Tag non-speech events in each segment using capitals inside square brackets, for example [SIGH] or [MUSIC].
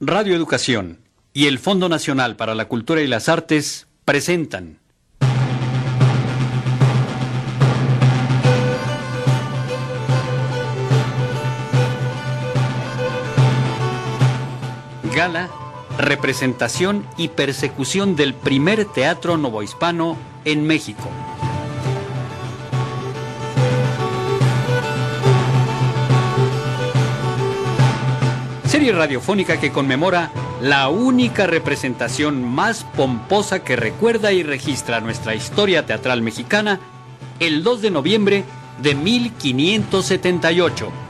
Radio Educación y el Fondo Nacional para la Cultura y las Artes presentan Gala, representación y persecución del primer teatro novohispano en México. Radiofónica que conmemora la única representación más pomposa que recuerda y registra nuestra historia teatral mexicana el 2 de noviembre de 1578.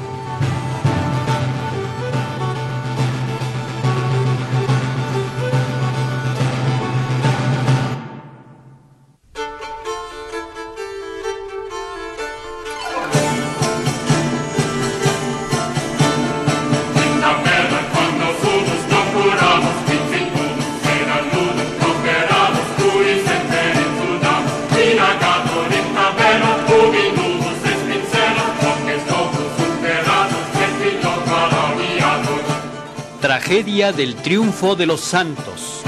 Tragedia del triunfo de los santos.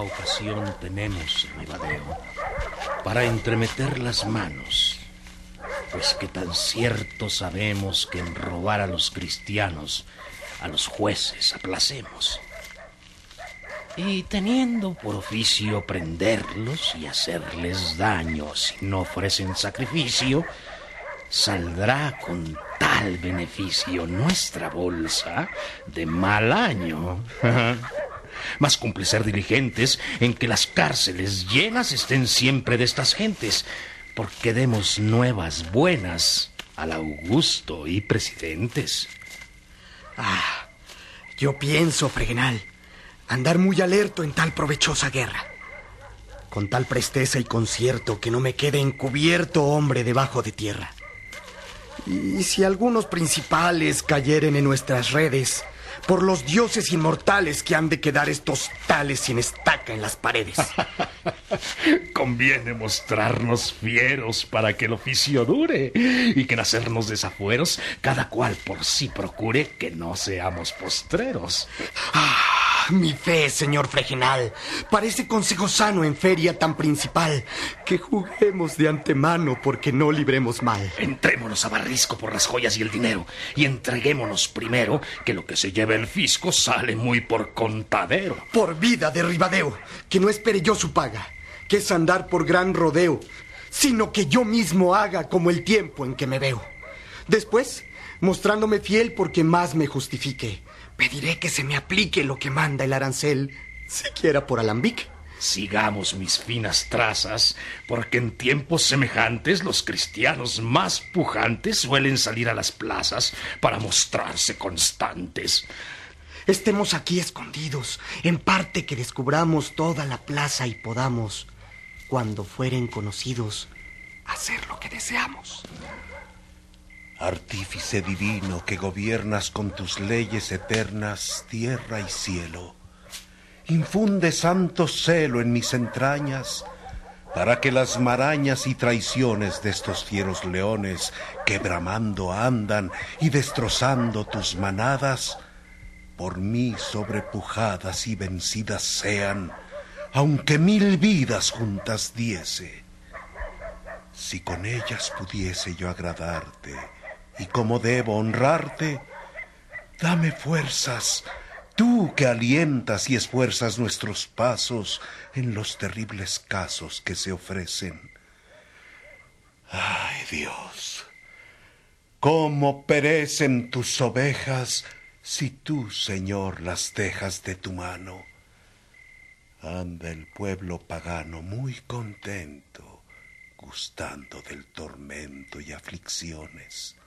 Ocasión tenemos, Ribadeo, para entremeter las manos, pues que tan cierto sabemos que en robar a los cristianos, a los jueces aplacemos. Y teniendo por oficio prenderlos y hacerles daño si no ofrecen sacrificio, saldrá con tal beneficio nuestra bolsa de mal año. [LAUGHS] Más cumple ser diligentes en que las cárceles llenas estén siempre de estas gentes, porque demos nuevas buenas al Augusto y presidentes. Ah, yo pienso, Fregenal, andar muy alerto en tal provechosa guerra. Con tal presteza y concierto que no me quede encubierto hombre debajo de tierra. Y si algunos principales cayeren en nuestras redes, por los dioses inmortales que han de quedar estos tales sin estaca en las paredes. [LAUGHS] Conviene mostrarnos fieros para que el oficio dure y que en hacernos desafueros cada cual por sí procure que no seamos postreros. Ah, mi fe, señor Fregenal. Parece consejo sano en feria tan principal que juguemos de antemano porque no libremos mal. Entrémonos a barrisco por las joyas y el dinero y entreguémonos primero que lo que se lleva el fisco sale muy por contadero. Por vida de Ribadeo, que no espere yo su paga, que es andar por gran rodeo, sino que yo mismo haga como el tiempo en que me veo. Después, mostrándome fiel porque más me justifique, pediré que se me aplique lo que manda el arancel, siquiera por alambique. Sigamos mis finas trazas, porque en tiempos semejantes los cristianos más pujantes suelen salir a las plazas para mostrarse constantes. Estemos aquí escondidos, en parte que descubramos toda la plaza y podamos, cuando fueren conocidos, hacer lo que deseamos. Artífice divino que gobiernas con tus leyes eternas tierra y cielo, infunde santo celo en mis entrañas para que las marañas y traiciones de estos fieros leones que bramando andan y destrozando tus manadas, por mí sobrepujadas y vencidas sean, aunque mil vidas juntas diese. Si con ellas pudiese yo agradarte, y como debo honrarte, dame fuerzas Tú que alientas y esfuerzas nuestros pasos en los terribles casos que se ofrecen. Ay Dios, cómo perecen tus ovejas si tú, Señor, las dejas de tu mano. Anda el pueblo pagano muy contento, gustando del tormento y aflicciones.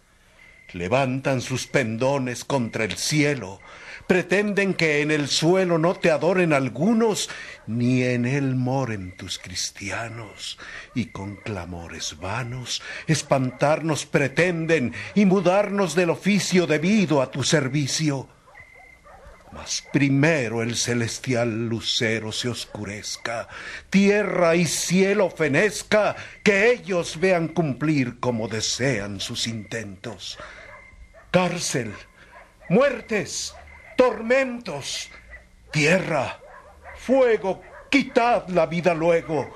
Levantan sus pendones contra el cielo, pretenden que en el suelo no te adoren algunos, ni en él moren tus cristianos, y con clamores vanos espantarnos pretenden y mudarnos del oficio debido a tu servicio. Mas primero el celestial lucero se oscurezca, tierra y cielo fenezca, que ellos vean cumplir como desean sus intentos. Cárcel, muertes, tormentos, tierra, fuego, quitad la vida luego.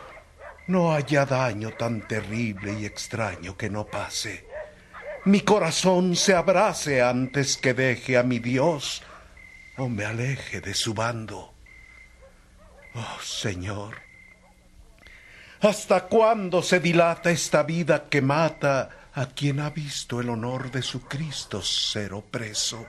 No haya daño tan terrible y extraño que no pase. Mi corazón se abrace antes que deje a mi Dios o me aleje de su bando. Oh Señor, ¿hasta cuándo se dilata esta vida que mata a quien ha visto el honor de su Cristo ser opreso?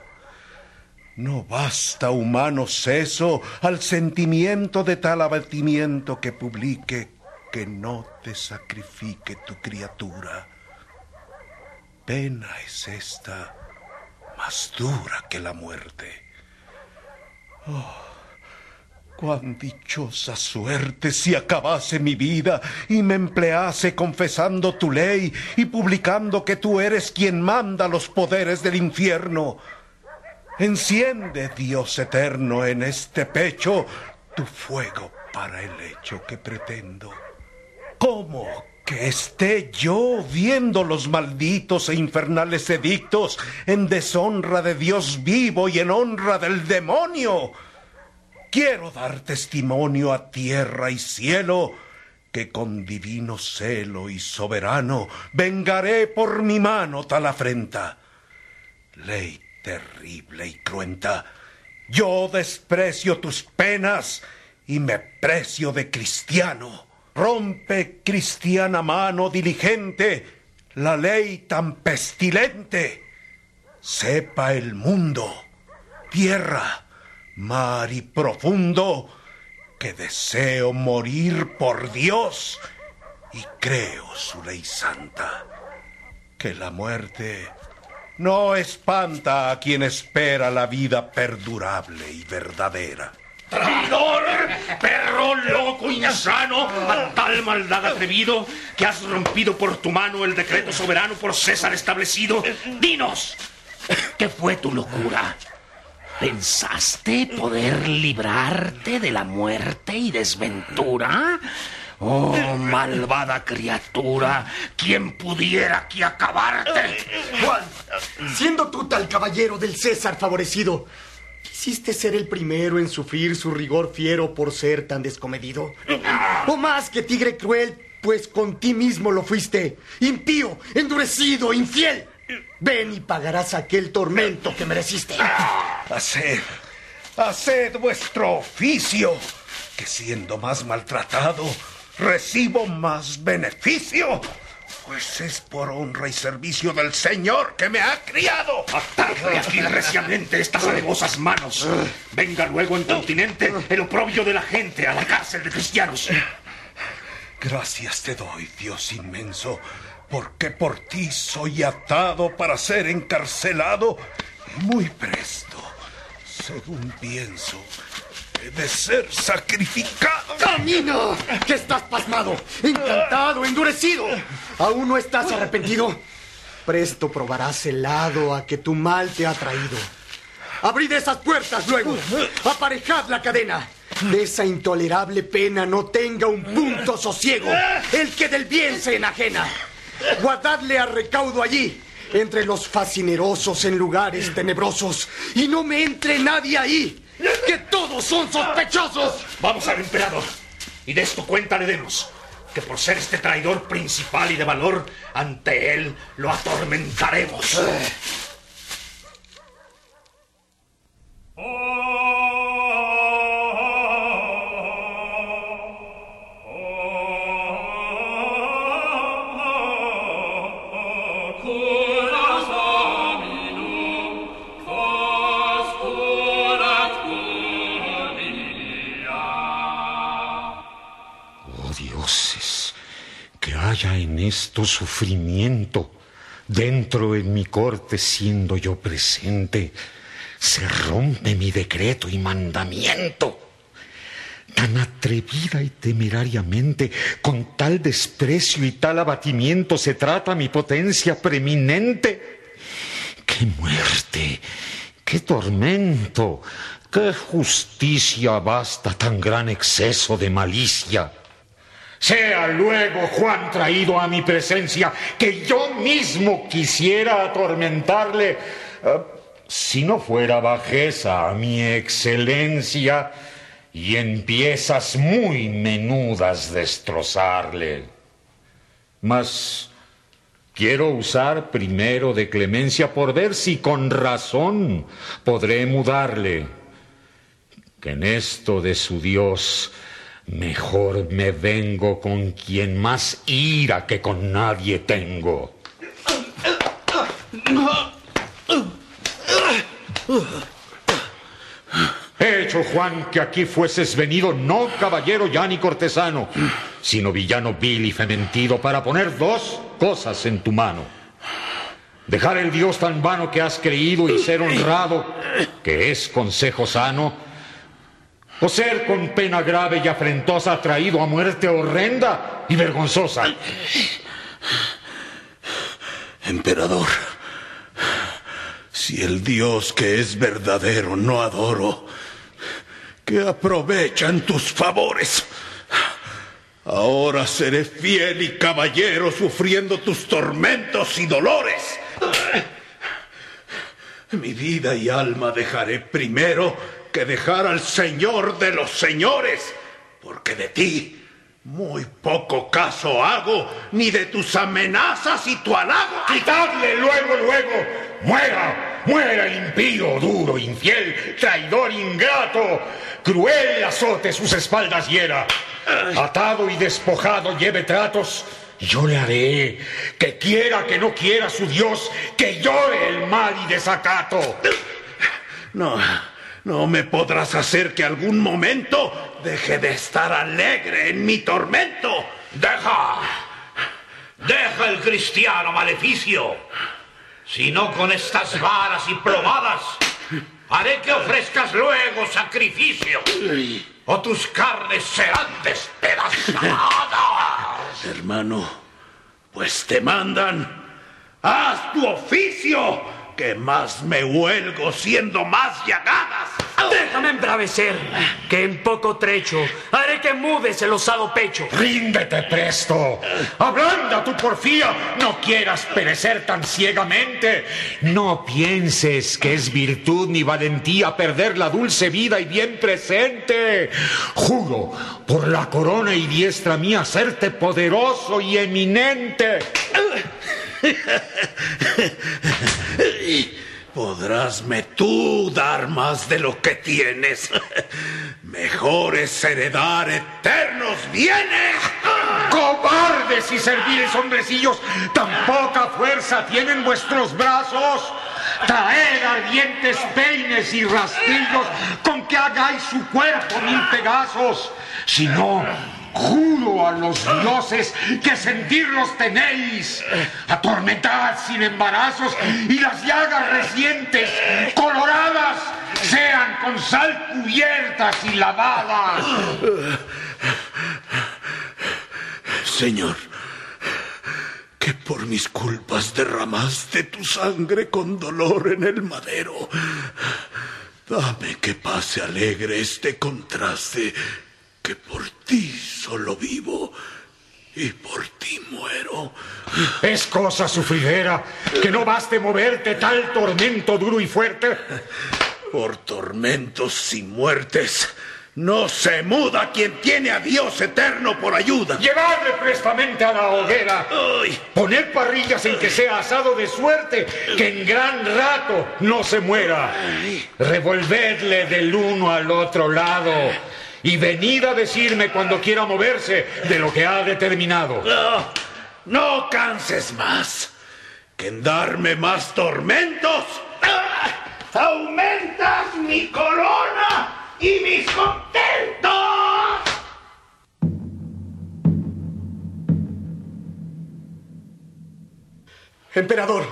No basta humano seso al sentimiento de tal abatimiento que publique que no te sacrifique tu criatura. Pena es esta más dura que la muerte. Oh, cuán dichosa suerte si acabase mi vida y me emplease confesando tu ley y publicando que tú eres quien manda los poderes del infierno. Enciende, Dios eterno, en este pecho tu fuego para el hecho que pretendo. ¿Cómo que esté yo viendo los malditos e infernales edictos en deshonra de Dios vivo y en honra del demonio? Quiero dar testimonio a tierra y cielo que con divino celo y soberano vengaré por mi mano tal afrenta. Ley terrible y cruenta. Yo desprecio tus penas y me precio de cristiano. Rompe, cristiana mano diligente, la ley tan pestilente. Sepa el mundo, tierra, mar y profundo, que deseo morir por Dios y creo su ley santa, que la muerte no espanta a quien espera la vida perdurable y verdadera. ¡Traidor! ¡Perro loco, insano! A tal maldad atrevido que has rompido por tu mano el decreto soberano por César establecido. ¡Dinos! ¿Qué fue tu locura? ¿Pensaste poder librarte de la muerte y desventura? Oh, malvada criatura, ¿quién pudiera aquí acabarte? Juan, siendo tú tal caballero del César favorecido, ¿quisiste ser el primero en sufrir su rigor fiero por ser tan descomedido? ¿O más que tigre cruel, pues con ti mismo lo fuiste, impío, endurecido, infiel? Ven y pagarás aquel tormento que mereciste. Haced, haced vuestro oficio, que siendo más maltratado, recibo más beneficio, pues es por honra y servicio del Señor que me ha criado. Atadle aquí reciamente estas alevosas manos. Venga luego en continente el oprobio de la gente a la cárcel de cristianos. Gracias te doy, Dios inmenso, porque por ti soy atado para ser encarcelado muy presto, según pienso, he de ser sacrificado. ¡Camina! ¡Que estás pasmado! ¡Encantado! ¡Endurecido! ¿Aún no estás arrepentido? Presto probarás el lado a que tu mal te ha traído. Abrid esas puertas luego. Aparejad la cadena. De esa intolerable pena no tenga un punto sosiego el que del bien se enajena. Guardadle a recaudo allí, entre los fascinerosos en lugares tenebrosos, y no me entre nadie ahí, que todos son sospechosos. Vamos al emperador y de esto cuenta le demos. Que por ser este traidor principal y de valor, ante él lo atormentaremos. Oh haya en esto sufrimiento, dentro en mi corte siendo yo presente, se rompe mi decreto y mandamiento. Tan atrevida y temerariamente, con tal desprecio y tal abatimiento se trata mi potencia preeminente. ¡Qué muerte! ¡Qué tormento! ¿Qué justicia basta tan gran exceso de malicia? Sea luego Juan traído a mi presencia, que yo mismo quisiera atormentarle, eh, si no fuera bajeza a mi excelencia y en piezas muy menudas destrozarle. Mas quiero usar primero de clemencia por ver si con razón podré mudarle, que en esto de su Dios Mejor me vengo con quien más ira que con nadie tengo. He hecho, Juan, que aquí fueses venido no caballero ya ni cortesano, sino villano vil y fementido para poner dos cosas en tu mano. Dejar el Dios tan vano que has creído y ser honrado, que es consejo sano, o ser con pena grave y afrentosa traído a muerte horrenda y vergonzosa. Emperador, si el Dios que es verdadero no adoro, que aprovechan tus favores. Ahora seré fiel y caballero sufriendo tus tormentos y dolores. Mi vida y alma dejaré primero que dejar al Señor de los señores, porque de ti muy poco caso hago, ni de tus amenazas y tu halago. ¡Quitadle luego, luego! ¡Muera! ¡Muera el impío, duro, infiel, traidor, ingrato! Cruel azote sus espaldas hiera. Atado y despojado lleve tratos. Yo le haré que quiera que no quiera su Dios, que llore el mal y desacato. No. No me podrás hacer que algún momento deje de estar alegre en mi tormento. Deja. Deja el cristiano maleficio. Si no con estas varas y plomadas, haré que ofrezcas luego sacrificio. O tus carnes serán despedazadas. Hermano, pues te mandan. Haz tu oficio que más me huelgo siendo más llagadas. Déjame embravecer, que en poco trecho haré que mudes el osado pecho. Ríndete presto. Ablanda tu porfía. No quieras perecer tan ciegamente. No pienses que es virtud ni valentía perder la dulce vida y bien presente. Juro por la corona y diestra mía serte poderoso y eminente. Podrásme tú dar más de lo que tienes. [LAUGHS] Mejor es heredar eternos bienes. [LAUGHS] Cobardes y serviles hombrecillos, tan poca fuerza tienen vuestros brazos. Traed ardientes peines y rastrillos con que hagáis su cuerpo mil pegazos. Si no, Juro a los dioses que sentirlos tenéis. Atormentad sin embarazos y las llagas recientes, coloradas, sean con sal cubiertas y lavadas. Señor, que por mis culpas derramaste tu sangre con dolor en el madero. Dame que pase alegre este contraste que por ti solo vivo y por ti muero. Es cosa sufridera que no baste moverte tal tormento duro y fuerte. Por tormentos y muertes no se muda quien tiene a Dios eterno por ayuda. Llevarle prestamente a la hoguera. Poner parrillas en que sea asado de suerte, que en gran rato no se muera. Revolverle del uno al otro lado y venid a decirme cuando quiera moverse de lo que ha determinado. No, no canses más que en darme más tormentos. Aumentas mi corona y mis contentos. Emperador,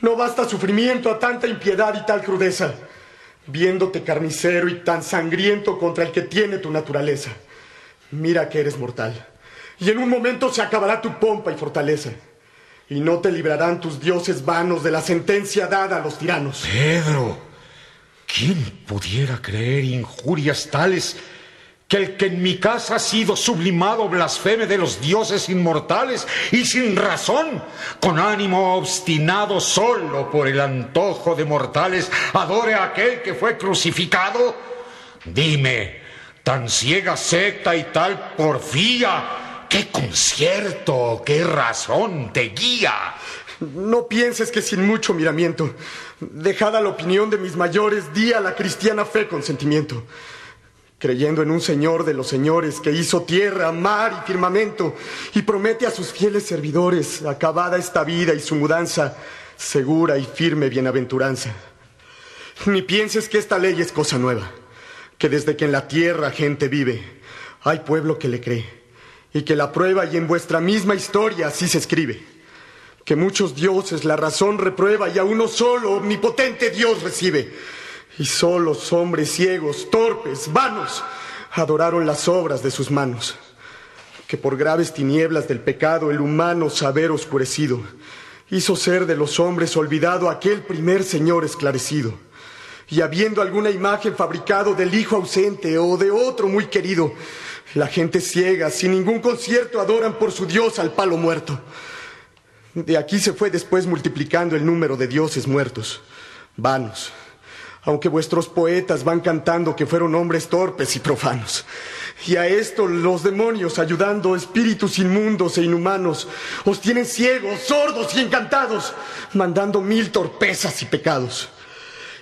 no basta sufrimiento a tanta impiedad y tal crudeza, viéndote carnicero y tan sangriento contra el que tiene tu naturaleza. Mira que eres mortal, y en un momento se acabará tu pompa y fortaleza, y no te librarán tus dioses vanos de la sentencia dada a los tiranos. Pedro, ¿quién pudiera creer injurias tales? Que el que en mi casa ha sido sublimado blasfeme de los dioses inmortales y sin razón, con ánimo obstinado solo por el antojo de mortales, adore a aquel que fue crucificado? Dime, tan ciega secta y tal porfía, ¿qué concierto, qué razón te guía? No pienses que sin mucho miramiento, dejada la opinión de mis mayores, di a la cristiana fe con sentimiento creyendo en un Señor de los señores que hizo tierra, mar y firmamento, y promete a sus fieles servidores, acabada esta vida y su mudanza, segura y firme bienaventuranza. Ni pienses que esta ley es cosa nueva, que desde que en la tierra gente vive, hay pueblo que le cree, y que la prueba y en vuestra misma historia así se escribe, que muchos dioses la razón reprueba y a uno solo, omnipotente Dios recibe y solos hombres ciegos, torpes, vanos, adoraron las obras de sus manos, que por graves tinieblas del pecado el humano saber oscurecido, hizo ser de los hombres olvidado aquel primer Señor esclarecido. Y habiendo alguna imagen fabricado del Hijo ausente o de otro muy querido, la gente ciega, sin ningún concierto, adoran por su Dios al palo muerto. De aquí se fue después multiplicando el número de dioses muertos, vanos, aunque vuestros poetas van cantando que fueron hombres torpes y profanos. Y a esto los demonios, ayudando espíritus inmundos e inhumanos, os tienen ciegos, sordos y encantados, mandando mil torpezas y pecados.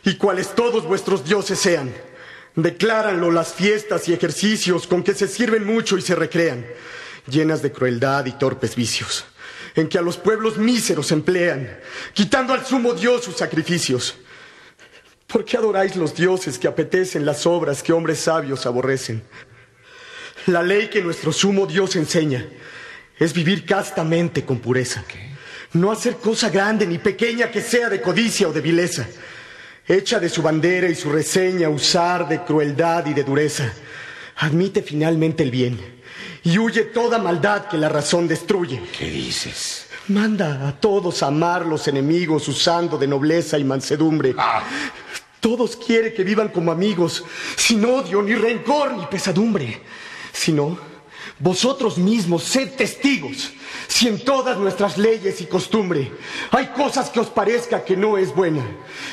Y cuales todos vuestros dioses sean, decláranlo las fiestas y ejercicios con que se sirven mucho y se recrean, llenas de crueldad y torpes vicios, en que a los pueblos míseros emplean, quitando al sumo Dios sus sacrificios ¿Por qué adoráis los dioses que apetecen las obras que hombres sabios aborrecen? La ley que nuestro sumo Dios enseña es vivir castamente con pureza. No hacer cosa grande ni pequeña que sea de codicia o de vileza. Hecha de su bandera y su reseña usar de crueldad y de dureza. Admite finalmente el bien y huye toda maldad que la razón destruye. ¿Qué dices? Manda a todos amar los enemigos usando de nobleza y mansedumbre. Ah. Todos quiere que vivan como amigos, sin odio, ni rencor, ni pesadumbre. Si no, vosotros mismos sed testigos si en todas nuestras leyes y costumbre hay cosas que os parezca que no es buena.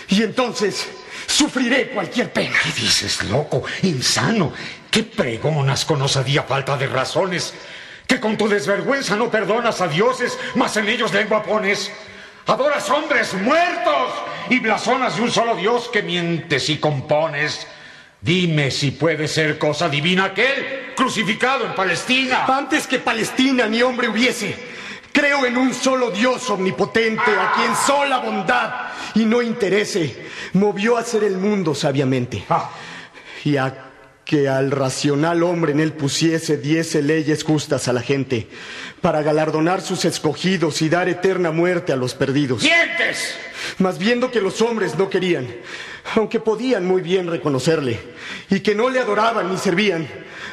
Y entonces sufriré cualquier pena. ¿Qué dices, loco? Insano. ¿Qué pregonas con osadía falta de razones? Que con tu desvergüenza no perdonas a dioses, mas en ellos lengua pones. Adoras hombres muertos y blasonas de un solo Dios que mientes y compones. Dime si puede ser cosa divina aquel crucificado en Palestina. Antes que Palestina ni hombre hubiese, creo en un solo Dios omnipotente a quien sola bondad y no interese movió a hacer el mundo sabiamente. Ah. Y a que al racional hombre en él pusiese diese leyes justas a la gente, para galardonar sus escogidos y dar eterna muerte a los perdidos. ¡Dientes! Mas viendo que los hombres no querían, aunque podían muy bien reconocerle, y que no le adoraban ni servían,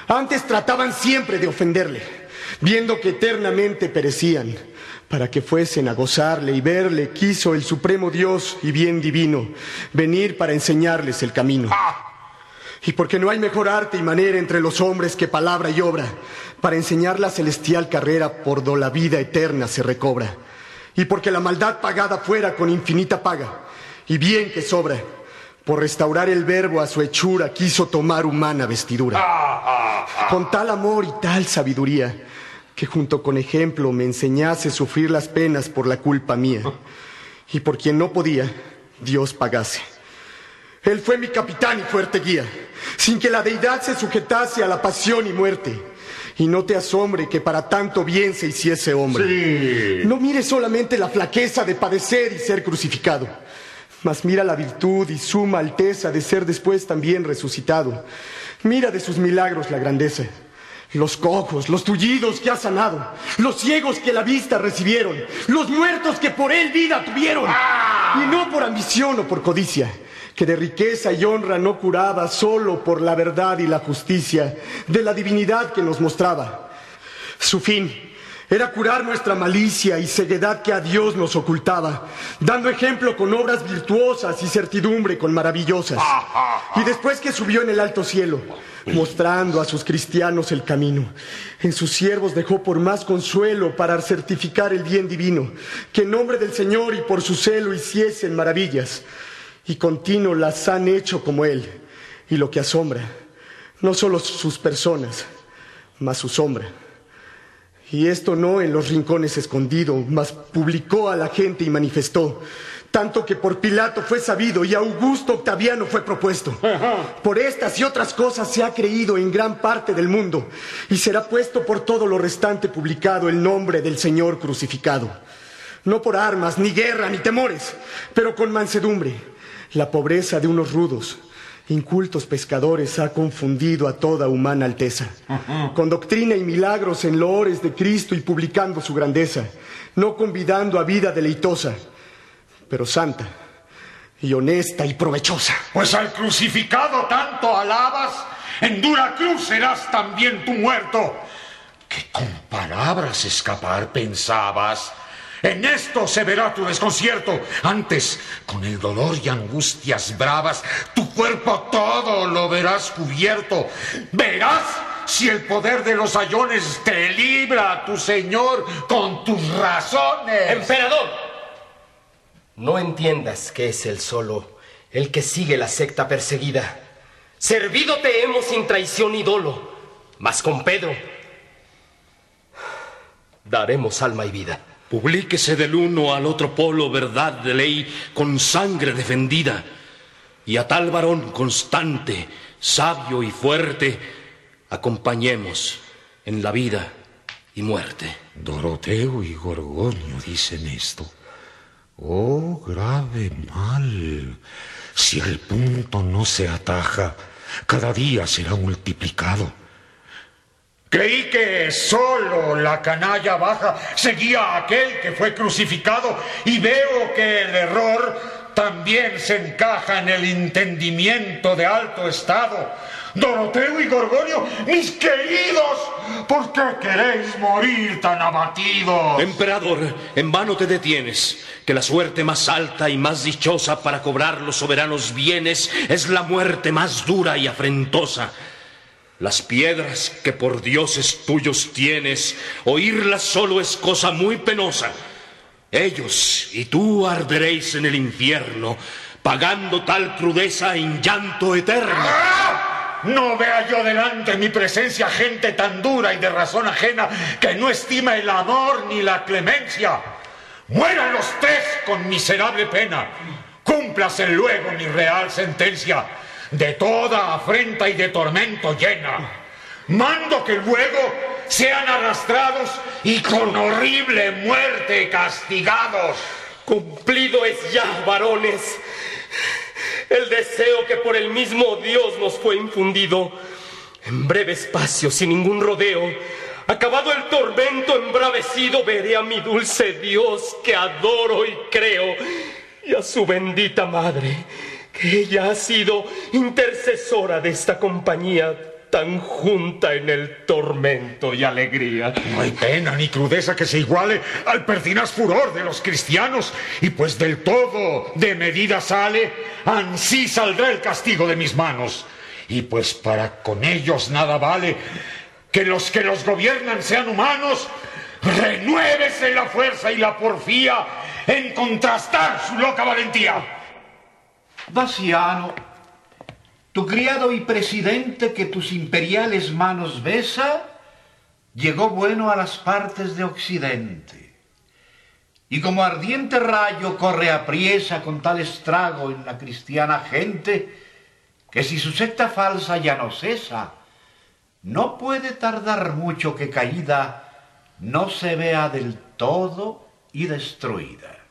antes trataban siempre de ofenderle, viendo que eternamente perecían, para que fuesen a gozarle y verle, quiso el Supremo Dios y bien divino venir para enseñarles el camino. Ah. Y porque no hay mejor arte y manera entre los hombres que palabra y obra, para enseñar la celestial carrera por do la vida eterna se recobra. Y porque la maldad pagada fuera con infinita paga, y bien que sobra, por restaurar el verbo a su hechura quiso tomar humana vestidura. Con tal amor y tal sabiduría, que junto con ejemplo me enseñase sufrir las penas por la culpa mía. Y por quien no podía, Dios pagase. Él fue mi capitán y fuerte guía, sin que la deidad se sujetase a la pasión y muerte. Y no te asombre que para tanto bien se hiciese hombre. No mire solamente la flaqueza de padecer y ser crucificado, mas mira la virtud y suma alteza de ser después también resucitado. Mira de sus milagros la grandeza Los cojos, los tullidos que ha sanado, los ciegos que la vista recibieron, los muertos que por él vida tuvieron. Y no por ambición o por codicia, que de riqueza y honra no curaba solo por la verdad y la justicia de la divinidad que nos mostraba. Su fin era curar nuestra malicia y ceguedad que a Dios nos ocultaba, dando ejemplo con obras virtuosas y certidumbre con maravillosas. Y después que subió en el alto cielo, mostrando a sus cristianos el camino, en sus siervos dejó por más consuelo para certificar el bien divino, que en nombre del Señor y por su celo hiciesen maravillas, y continuo las han hecho como Él, y lo que asombra, no solo sus personas, mas su sombra. Y esto no en los rincones escondido, mas publicó a la gente y manifestó, tanto que por Pilato fue sabido y Augusto Octaviano fue propuesto. Por estas y otras cosas se ha creído en gran parte del mundo y será puesto por todo lo restante publicado el nombre del Señor crucificado. No por armas, ni guerra, ni temores, pero con mansedumbre, la pobreza de unos rudos incultos pescadores ha confundido a toda humana alteza, con doctrina y milagros en loores de Cristo y publicando su grandeza, no convidando a vida deleitosa, pero santa y honesta y provechosa. Pues al crucificado tanto alabas, en dura cruz serás también tu muerto. Que con palabras escapar pensabas. En esto se verá tu desconcierto. Antes, con el dolor y angustias bravas, tu cuerpo todo lo verás cubierto. Verás si el poder de los ayones te libra, tu señor, con tus razones. Emperador, no entiendas que es el solo el que sigue la secta perseguida. Servido te hemos sin traición y dolo, mas con Pedro daremos alma y vida. Publíquese del uno al otro polo verdad de ley con sangre defendida, y a tal varón constante, sabio y fuerte, acompañemos en la vida y muerte. Doroteo y Gorgonio dicen esto. Oh, grave mal. Si el punto no se ataja, cada día será multiplicado. Creí que solo la canalla baja seguía a aquel que fue crucificado y veo que el error también se encaja en el entendimiento de alto estado. Doroteo y Gorgonio, mis queridos, ¿por qué queréis morir tan abatidos? Emperador, en vano te detienes, que la suerte más alta y más dichosa para cobrar los soberanos bienes es la muerte más dura y afrentosa. Las piedras que por dioses tuyos tienes, oírlas solo es cosa muy penosa. Ellos y tú arderéis en el infierno, pagando tal crudeza en llanto eterno. ¡Ah! No vea yo delante mi presencia gente tan dura y de razón ajena que no estima el amor ni la clemencia. Mueran los tres con miserable pena. Cúmplase luego mi real sentencia de toda afrenta y de tormento llena. Mando que luego sean arrastrados y con horrible muerte castigados. Cumplido es ya, varones, el deseo que por el mismo Dios nos fue infundido. En breve espacio, sin ningún rodeo, acabado el tormento embravecido, veré a mi dulce Dios que adoro y creo, y a su bendita madre ella ha sido intercesora de esta compañía tan junta en el tormento y alegría. No hay pena ni crudeza que se iguale al pertinaz furor de los cristianos, y pues del todo de medida sale, ansí saldrá el castigo de mis manos. Y pues para con ellos nada vale que los que los gobiernan sean humanos, renuévese la fuerza y la porfía en contrastar su loca valentía. Daciano, tu criado y presidente que tus imperiales manos besa, llegó bueno a las partes de Occidente. Y como ardiente rayo corre a priesa con tal estrago en la cristiana gente, que si su secta falsa ya no cesa, no puede tardar mucho que caída no se vea del todo y destruida.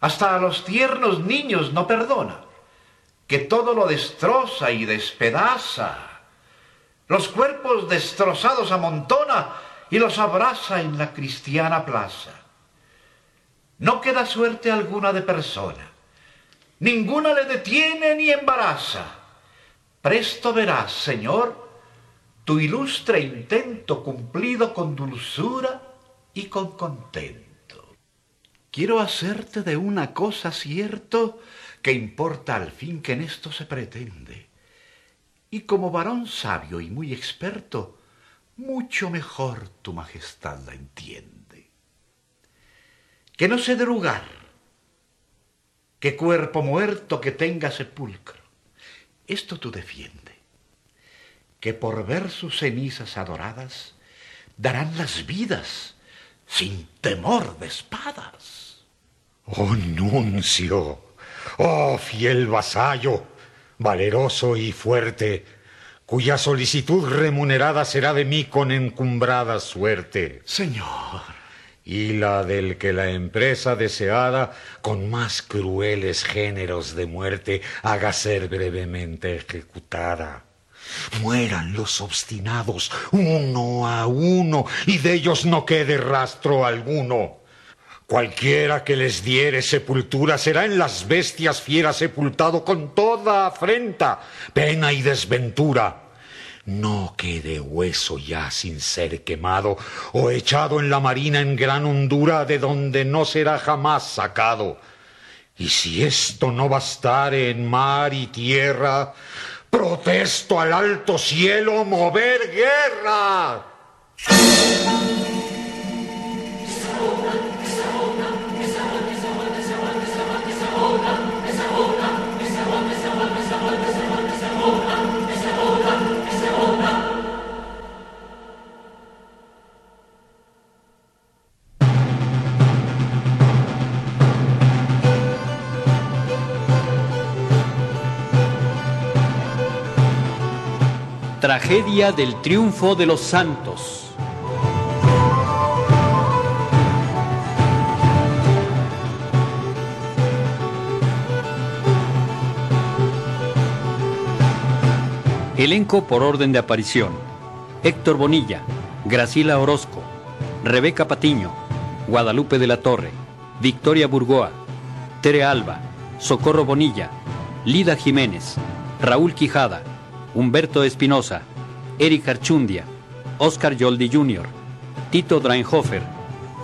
Hasta a los tiernos niños no perdona, que todo lo destroza y despedaza. los cuerpos destrozados amontona y los abraza en la cristiana plaza. No queda suerte alguna de persona, ninguna le detiene ni embaraza. Presto verás, Señor, tu ilustre intento cumplido con dulzura y con contento. Quiero hacerte de una cosa cierto que importa al fin que en esto se pretende. Y como varón sabio y muy experto, mucho mejor tu majestad la entiende. Que no se dé lugar, que cuerpo muerto que tenga sepulcro. Esto tú defiende, que por ver sus cenizas adoradas darán las vidas sin temor de espadas. Oh, nuncio, oh, fiel vasallo, valeroso y fuerte, cuya solicitud remunerada será de mí con encumbrada suerte. Señor. Y la del que la empresa deseada con más crueles géneros de muerte haga ser brevemente ejecutada. Mueran los obstinados uno a uno y de ellos no quede rastro alguno. Cualquiera que les diere sepultura será en las bestias fieras sepultado con toda afrenta, pena y desventura. No quede hueso ya sin ser quemado o echado en la marina en gran hondura de donde no será jamás sacado. Y si esto no bastare en mar y tierra, Protesto al alto cielo mover guerra. Tragedia del triunfo de los santos. Elenco por orden de aparición. Héctor Bonilla, Gracila Orozco, Rebeca Patiño, Guadalupe de la Torre, Victoria Burgoa, Tere Alba, Socorro Bonilla, Lida Jiménez, Raúl Quijada, Humberto Espinosa, Eric Archundia, Oscar Yoldi Jr., Tito Drainhofer,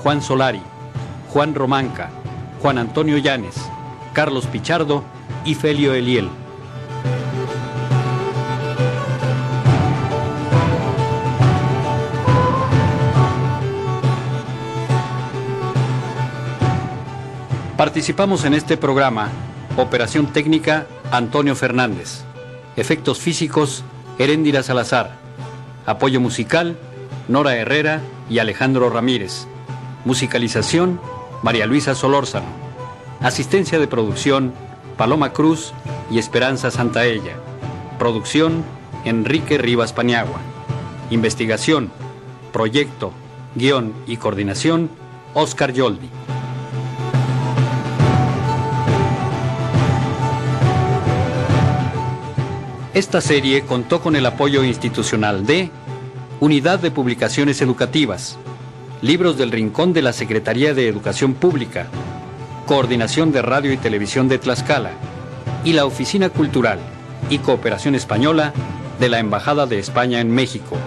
Juan Solari, Juan Romanca, Juan Antonio Llanes, Carlos Pichardo y Felio Eliel. Participamos en este programa Operación Técnica Antonio Fernández. Efectos físicos, Heréndira Salazar. Apoyo musical, Nora Herrera y Alejandro Ramírez. Musicalización, María Luisa Solórzano. Asistencia de producción, Paloma Cruz y Esperanza Santaella. Producción, Enrique Rivas Paniagua. Investigación, proyecto, guion y coordinación, Oscar Yoldi. Esta serie contó con el apoyo institucional de Unidad de Publicaciones Educativas, Libros del Rincón de la Secretaría de Educación Pública, Coordinación de Radio y Televisión de Tlaxcala y la Oficina Cultural y Cooperación Española de la Embajada de España en México.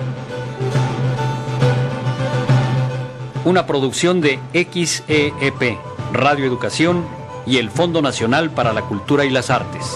Una producción de XEEP, Radio Educación y el Fondo Nacional para la Cultura y las Artes.